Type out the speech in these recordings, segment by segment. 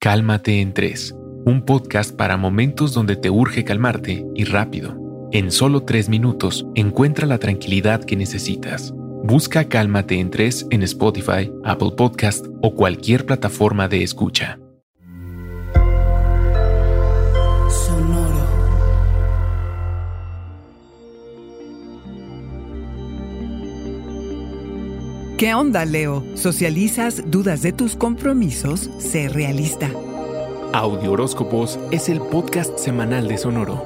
Cálmate en 3, un podcast para momentos donde te urge calmarte y rápido. En solo 3 minutos encuentra la tranquilidad que necesitas. Busca Cálmate en 3 en Spotify, Apple Podcast o cualquier plataforma de escucha. ¿Qué onda, Leo? ¿Socializas dudas de tus compromisos? Sé realista. Audio Horóscopos es el podcast semanal de Sonoro.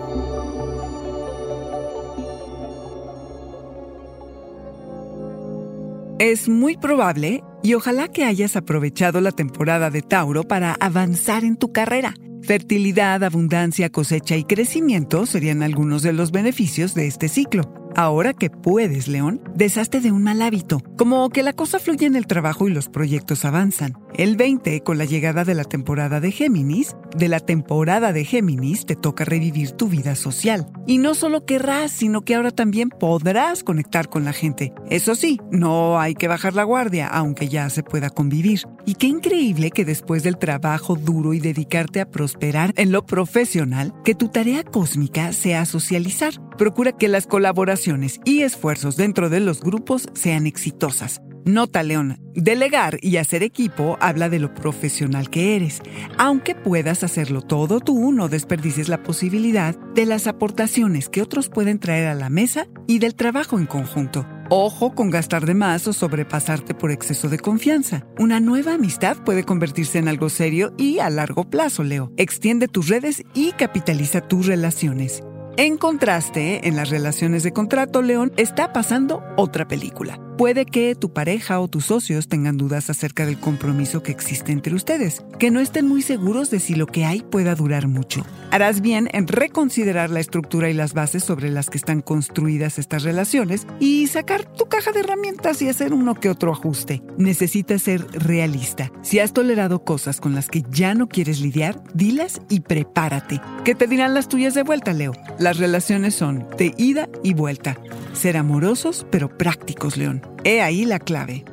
Es muy probable y ojalá que hayas aprovechado la temporada de Tauro para avanzar en tu carrera. Fertilidad, abundancia, cosecha y crecimiento serían algunos de los beneficios de este ciclo. Ahora que puedes, León, deshazte de un mal hábito, como que la cosa fluye en el trabajo y los proyectos avanzan. El 20, con la llegada de la temporada de Géminis, de la temporada de Géminis te toca revivir tu vida social. Y no solo querrás, sino que ahora también podrás conectar con la gente. Eso sí, no hay que bajar la guardia, aunque ya se pueda convivir. Y qué increíble que después del trabajo duro y dedicarte a prosperar en lo profesional, que tu tarea cósmica sea socializar. Procura que las colaboraciones y esfuerzos dentro de los grupos sean exitosas. Nota León, delegar y hacer equipo habla de lo profesional que eres. Aunque puedas hacerlo todo tú, no desperdicies la posibilidad de las aportaciones que otros pueden traer a la mesa y del trabajo en conjunto. Ojo con gastar de más o sobrepasarte por exceso de confianza. Una nueva amistad puede convertirse en algo serio y a largo plazo, Leo. Extiende tus redes y capitaliza tus relaciones. En contraste, en las relaciones de contrato, León, está pasando otra película. Puede que tu pareja o tus socios tengan dudas acerca del compromiso que existe entre ustedes, que no estén muy seguros de si lo que hay pueda durar mucho. Harás bien en reconsiderar la estructura y las bases sobre las que están construidas estas relaciones y sacar tu caja de herramientas y hacer uno que otro ajuste. Necesitas ser realista. Si has tolerado cosas con las que ya no quieres lidiar, dilas y prepárate. ¿Qué te dirán las tuyas de vuelta, Leo? Las relaciones son de ida y vuelta. Ser amorosos pero prácticos, León. He ahí la clave.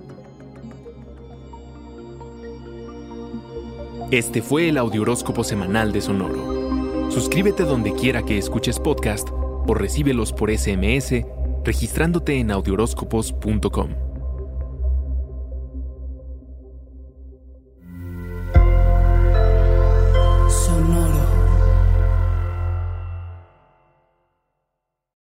Este fue el Audioróscopo Semanal de Sonoro. Suscríbete donde quiera que escuches podcast o recíbelos por SMS registrándote en audioróscopos.com.